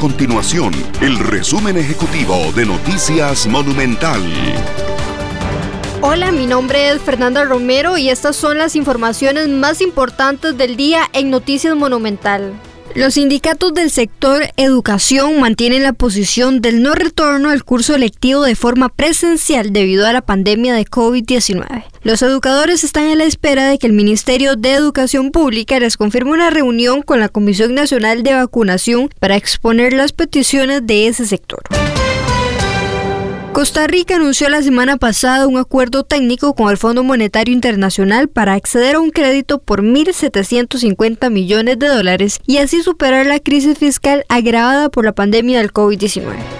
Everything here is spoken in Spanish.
continuación el resumen ejecutivo de Noticias Monumental. Hola, mi nombre es Fernanda Romero y estas son las informaciones más importantes del día en Noticias Monumental. Los sindicatos del sector educación mantienen la posición del no retorno al curso lectivo de forma presencial debido a la pandemia de COVID-19. Los educadores están a la espera de que el Ministerio de Educación Pública les confirme una reunión con la Comisión Nacional de Vacunación para exponer las peticiones de ese sector. Costa Rica anunció la semana pasada un acuerdo técnico con el Fondo Monetario Internacional para acceder a un crédito por 1.750 millones de dólares y así superar la crisis fiscal agravada por la pandemia del COVID-19.